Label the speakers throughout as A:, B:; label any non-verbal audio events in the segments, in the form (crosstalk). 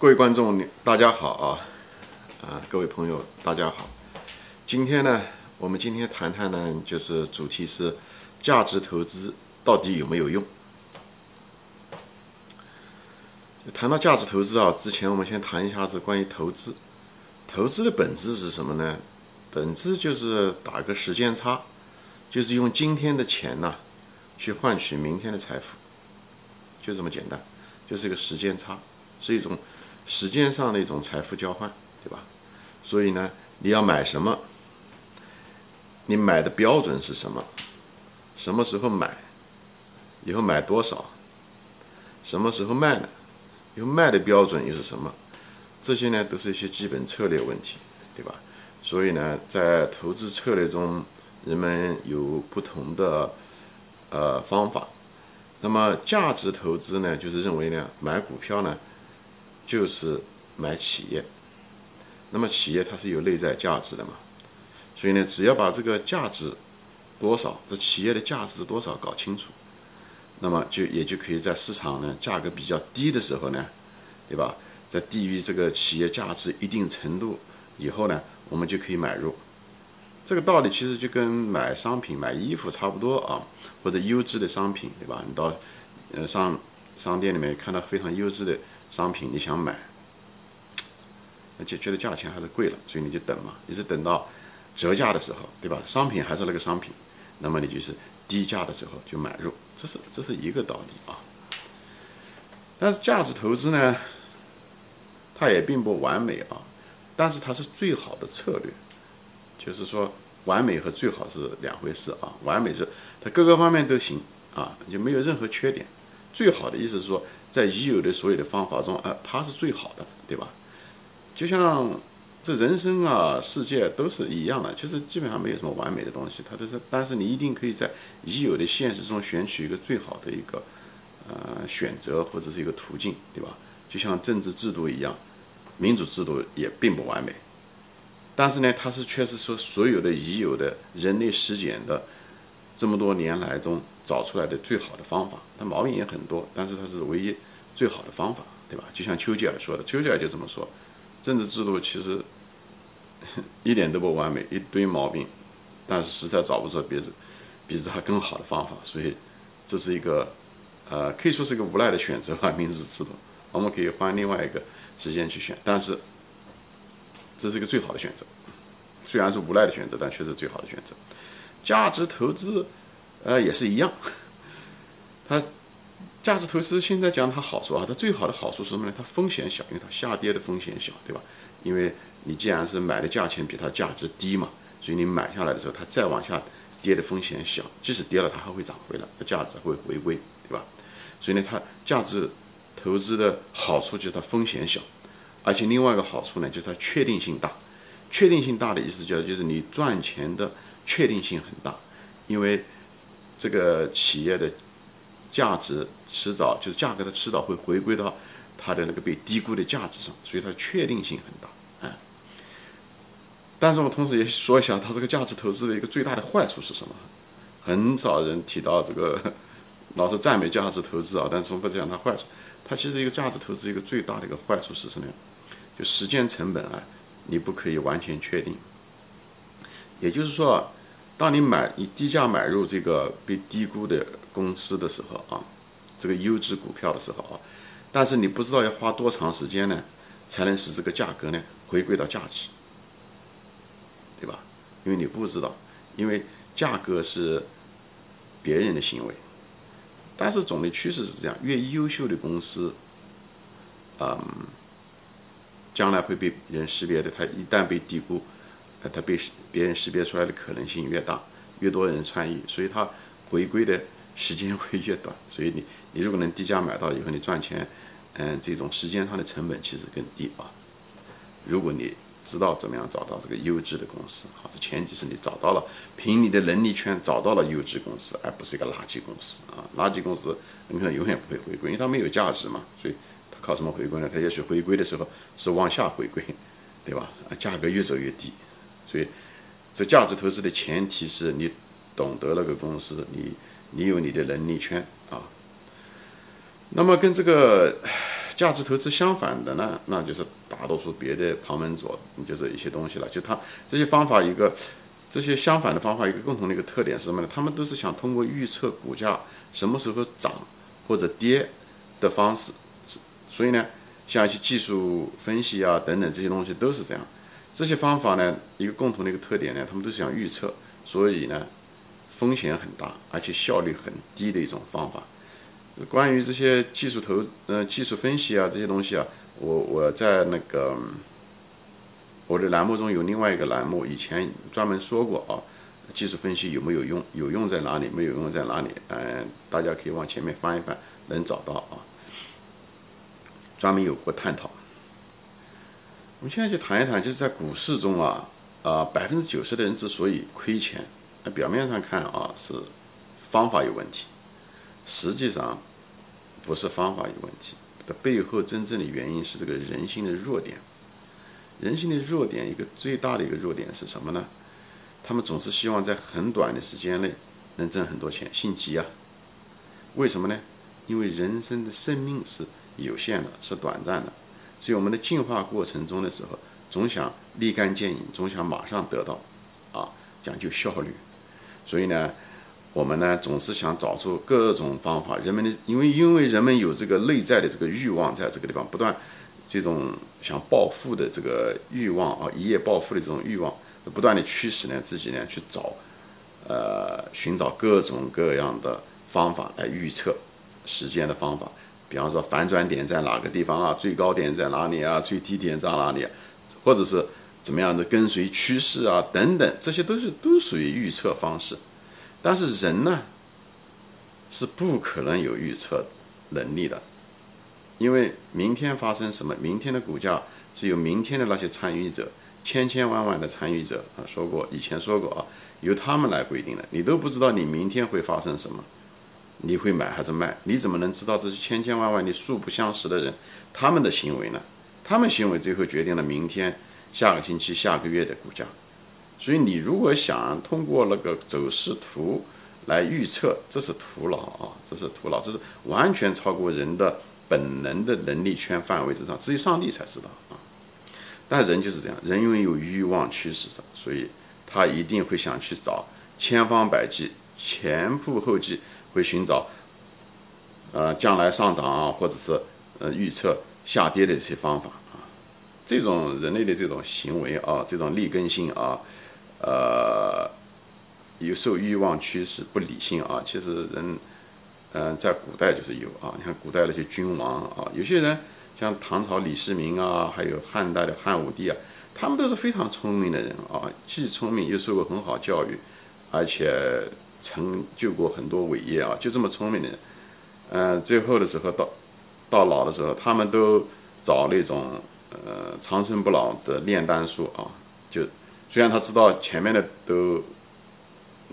A: 各位观众，大家好啊！啊，各位朋友，大家好。今天呢，我们今天谈谈呢，就是主题是价值投资到底有没有用？谈到价值投资啊，之前我们先谈一下子关于投资。投资的本质是什么呢？本质就是打个时间差，就是用今天的钱呐，去换取明天的财富，就这么简单，就是一个时间差，是一种。时间上的一种财富交换，对吧？所以呢，你要买什么？你买的标准是什么？什么时候买？以后买多少？什么时候卖呢？以后卖的标准又是什么？这些呢，都是一些基本策略问题，对吧？所以呢，在投资策略中，人们有不同的呃方法。那么价值投资呢，就是认为呢，买股票呢。就是买企业，那么企业它是有内在价值的嘛，所以呢，只要把这个价值多少，这企业的价值多少搞清楚，那么就也就可以在市场呢价格比较低的时候呢，对吧？在低于这个企业价值一定程度以后呢，我们就可以买入。这个道理其实就跟买商品、买衣服差不多啊，或者优质的商品，对吧？你到呃商商店里面看到非常优质的。商品你想买，那就觉得价钱还是贵了，所以你就等嘛，一直等到折价的时候，对吧？商品还是那个商品，那么你就是低价的时候就买入，这是这是一个道理啊。但是价值投资呢，它也并不完美啊，但是它是最好的策略，就是说完美和最好是两回事啊。完美是它各个方面都行啊，就没有任何缺点。最好的意思是说。在已有的所有的方法中，啊，它是最好的，对吧？就像这人生啊，世界都是一样的，其实基本上没有什么完美的东西，它都是。但是你一定可以在已有的现实中选取一个最好的一个呃选择或者是一个途径，对吧？就像政治制度一样，民主制度也并不完美，但是呢，它是确实说所有的已有的人类实践的这么多年来中。找出来的最好的方法，它毛病也很多，但是它是唯一最好的方法，对吧？就像丘吉尔说的，丘吉尔就这么说：政治制度其实 (laughs) 一点都不完美，一堆毛病，但是实在找不出比比它更好的方法，所以这是一个呃，可以说是一个无奈的选择吧。民主制度，我们可以换另外一个时间去选，但是这是一个最好的选择，虽然是无奈的选择，但却是最好的选择。价值投资。呃，也是一样，(laughs) 它价值投资现在讲它好处啊，它最好的好处是什么呢？它风险小，因为它下跌的风险小，对吧？因为你既然是买的价钱比它价值低嘛，所以你买下来的时候，它再往下跌的风险小，即使跌了，它还会涨回来，它价值会回归，对吧？所以呢，它价值投资的好处就是它风险小，而且另外一个好处呢，就是它确定性大。确定性大的意思叫就是你赚钱的确定性很大，因为。这个企业的价值迟早就是价格它迟早会回归到它的那个被低估的价值上，所以它的确定性很大，啊。但是我同时也说一下，它这个价值投资的一个最大的坏处是什么？很少人提到这个，(laughs) 老是赞美价值投资啊，但是从不讲它坏处。它其实一个价值投资一个最大的一个坏处是什么呀？就时间成本啊，你不可以完全确定。也就是说。当你买以低价买入这个被低估的公司的时候啊，这个优质股票的时候啊，但是你不知道要花多长时间呢，才能使这个价格呢回归到价值，对吧？因为你不知道，因为价格是别人的行为，但是总的趋势是这样：越优秀的公司，嗯，将来会被人识别的，它一旦被低估。呃，它被别人识别出来的可能性越大，越多人参与，所以它回归的时间会越短。(laughs) 所以你你如果能低价买到以后，你赚钱，嗯，这种时间上的成本其实更低啊。如果你知道怎么样找到这个优质的公司，好，这前提是你找到了，凭你的能力圈找到了优质公司，而不是一个垃圾公司啊。垃圾公司你可能永远不会回归，因为它没有价值嘛。所以它靠什么回归呢？它也许回归的时候是往下回归，对吧？价格越走越低。所以，这价值投资的前提是你懂得那个公司，你你有你的能力圈啊。那么跟这个价值投资相反的呢，那就是大多数别的旁门左，就是一些东西了。就它这些方法一个，这些相反的方法一个共同的一个特点是什么呢？他们都是想通过预测股价什么时候涨或者跌的方式，所以呢，像一些技术分析啊等等这些东西都是这样。这些方法呢，一个共同的一个特点呢，他们都是想预测，所以呢，风险很大，而且效率很低的一种方法。关于这些技术投，嗯，技术分析啊，这些东西啊，我我在那个我的栏目中有另外一个栏目，以前专门说过啊，技术分析有没有用？有用在哪里？没有用在哪里？嗯，大家可以往前面翻一翻，能找到啊，专门有过探讨。我们现在就谈一谈，就是在股市中啊，啊，百分之九十的人之所以亏钱，那表面上看啊是方法有问题，实际上。不是方法有问题，的背后真正的原因是这个人性的弱点。人性的弱点，一个最大的一个弱点是什么呢？他们总是希望在很短的时间内能挣很多钱，心急啊！为什么呢？因为人生的生命是有限的，是短暂的，所以我们的进化过程中的时候，总想立竿见影，总想马上得到，啊，讲究效率，所以呢。我们呢总是想找出各种方法，人们的因为因为人们有这个内在的这个欲望，在这个地方不断，这种想暴富的这个欲望啊，一夜暴富的这种欲望，不断的驱使呢自己呢去找，呃，寻找各种各样的方法来预测时间的方法，比方说反转点在哪个地方啊，最高点在哪里啊，最低点在哪里，或者是怎么样的跟随趋势啊等等，这些都是都属于预测方式。但是人呢，是不可能有预测能力的，因为明天发生什么，明天的股价是由明天的那些参与者，千千万万的参与者啊说过，以前说过啊，由他们来规定的，你都不知道你明天会发生什么，你会买还是卖？你怎么能知道这些千千万万的素不相识的人他们的行为呢？他们行为最后决定了明天、下个星期、下个月的股价。所以你如果想通过那个走势图来预测，这是徒劳啊！这是徒劳，这是完全超过人的本能的能力圈范围之上，只有上帝才知道啊！但人就是这样，人因为有欲望驱使着，所以他一定会想去找千方百计、前仆后继，会寻找呃将来上涨啊，或者是呃预测下跌的这些方法啊！这种人类的这种行为啊，这种劣根性啊！呃，有受欲望驱使，不理性啊。其实人，嗯，在古代就是有啊。你看古代那些君王啊，有些人像唐朝李世民啊，还有汉代的汉武帝啊，他们都是非常聪明的人啊，既聪明又受过很好教育，而且成就过很多伟业啊。就这么聪明的人，嗯，最后的时候到到老的时候，他们都找那种呃长生不老的炼丹术啊，就。虽然他知道前面的都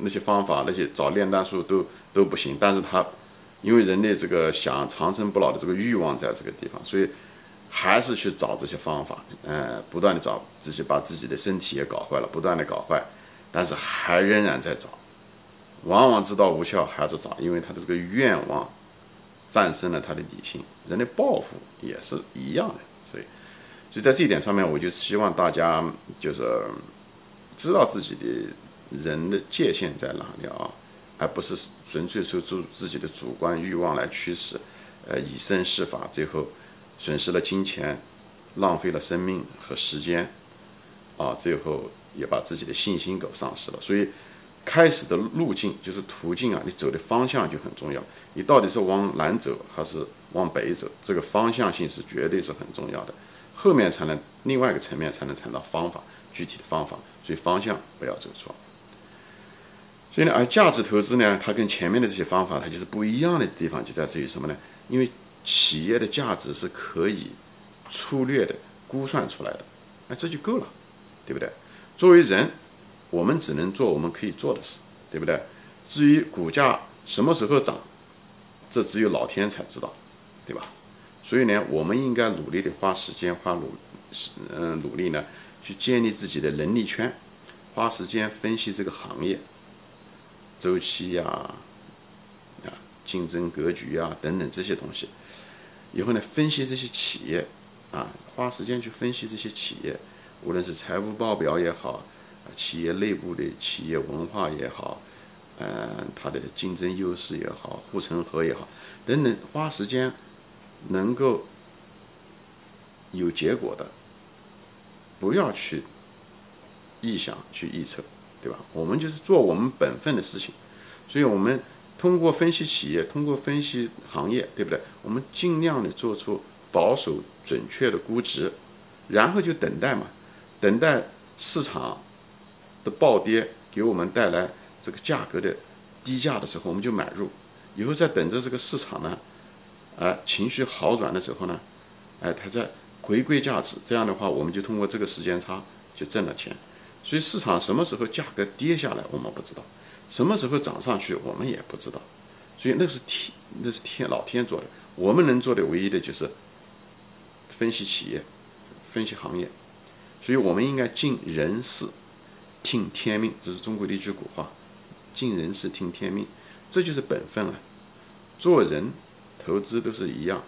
A: 那些方法，那些找炼丹术都都不行，但是他因为人类这个想长生不老的这个欲望在这个地方，所以还是去找这些方法，嗯，不断的找，自己把自己的身体也搞坏了，不断的搞坏，但是还仍然在找，往往知道无效还是找，因为他的这个愿望战胜了他的理性，人的抱负也是一样的，所以就在这一点上面，我就希望大家就是。知道自己的人的界限在哪里啊，而不是纯粹受主自己的主观欲望来驱使，呃，以身试法，最后损失了金钱，浪费了生命和时间，啊，最后也把自己的信心给丧失了。所以，开始的路径就是途径啊，你走的方向就很重要。你到底是往南走还是往北走，这个方向性是绝对是很重要的。后面才能另外一个层面才能谈到方法，具体的方法。所以方向不要走错。所以呢，而价值投资呢，它跟前面的这些方法，它就是不一样的地方就在于什么呢？因为企业的价值是可以粗略的估算出来的，那这就够了，对不对？作为人，我们只能做我们可以做的事，对不对？至于股价什么时候涨，这只有老天才知道，对吧？所以呢，我们应该努力的花时间，花努，嗯，努力呢。去建立自己的能力圈，花时间分析这个行业周期呀、啊竞争格局啊等等这些东西，以后呢，分析这些企业，啊，花时间去分析这些企业，无论是财务报表也好，企业内部的企业文化也好，嗯，它的竞争优势也好，护城河也好，等等，花时间能够有结果的，不要去臆想去预测，对吧？我们就是做我们本分的事情，所以我们。通过分析企业，通过分析行业，对不对？我们尽量的做出保守准确的估值，然后就等待嘛，等待市场的暴跌给我们带来这个价格的低价的时候，我们就买入。以后再等着这个市场呢，啊，情绪好转的时候呢，哎，它在回归价值。这样的话，我们就通过这个时间差就挣了钱。所以市场什么时候价格跌下来，我们不知道。什么时候涨上去，我们也不知道，所以那是天，那是天老天做的。我们能做的唯一的就是分析企业，分析行业。所以我们应该尽人事，听天命。这是中国的一句古话：“尽人事，听天命。”这就是本分啊！做人、投资都是一样。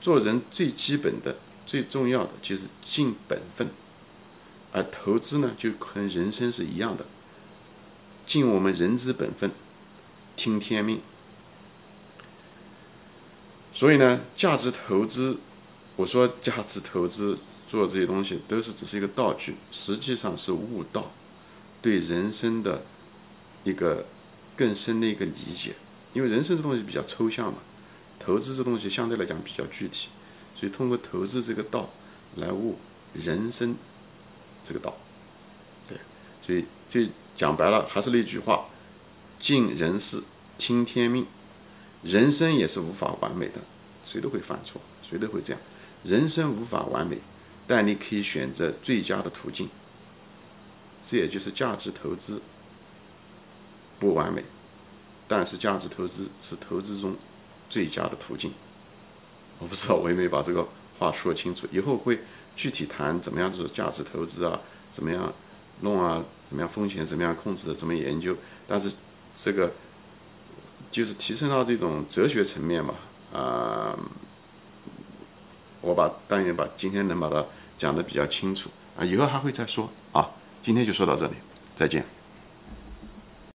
A: 做人最基本的、最重要的就是尽本分，而投资呢，就跟人生是一样的。尽我们人之本分，听天命。所以呢，价值投资，我说价值投资做这些东西都是只是一个道具，实际上是悟道，对人生的一个更深的一个理解。因为人生这东西比较抽象嘛，投资这东西相对来讲比较具体，所以通过投资这个道来悟人生这个道。对，所以这。讲白了，还是那句话，尽人事，听天命。人生也是无法完美的，谁都会犯错，谁都会这样。人生无法完美，但你可以选择最佳的途径。这也就是价值投资不完美，但是价值投资是投资中最佳的途径。我不知道我有没把这个话说清楚，以后会具体谈怎么样做价值投资啊，怎么样弄啊。怎么样风险怎么样控制的？怎么研究？但是这个就是提升到这种哲学层面嘛，啊，我把但愿把今天能把它讲的比较清楚啊，以后还会再说啊，今天就说到这里，再见。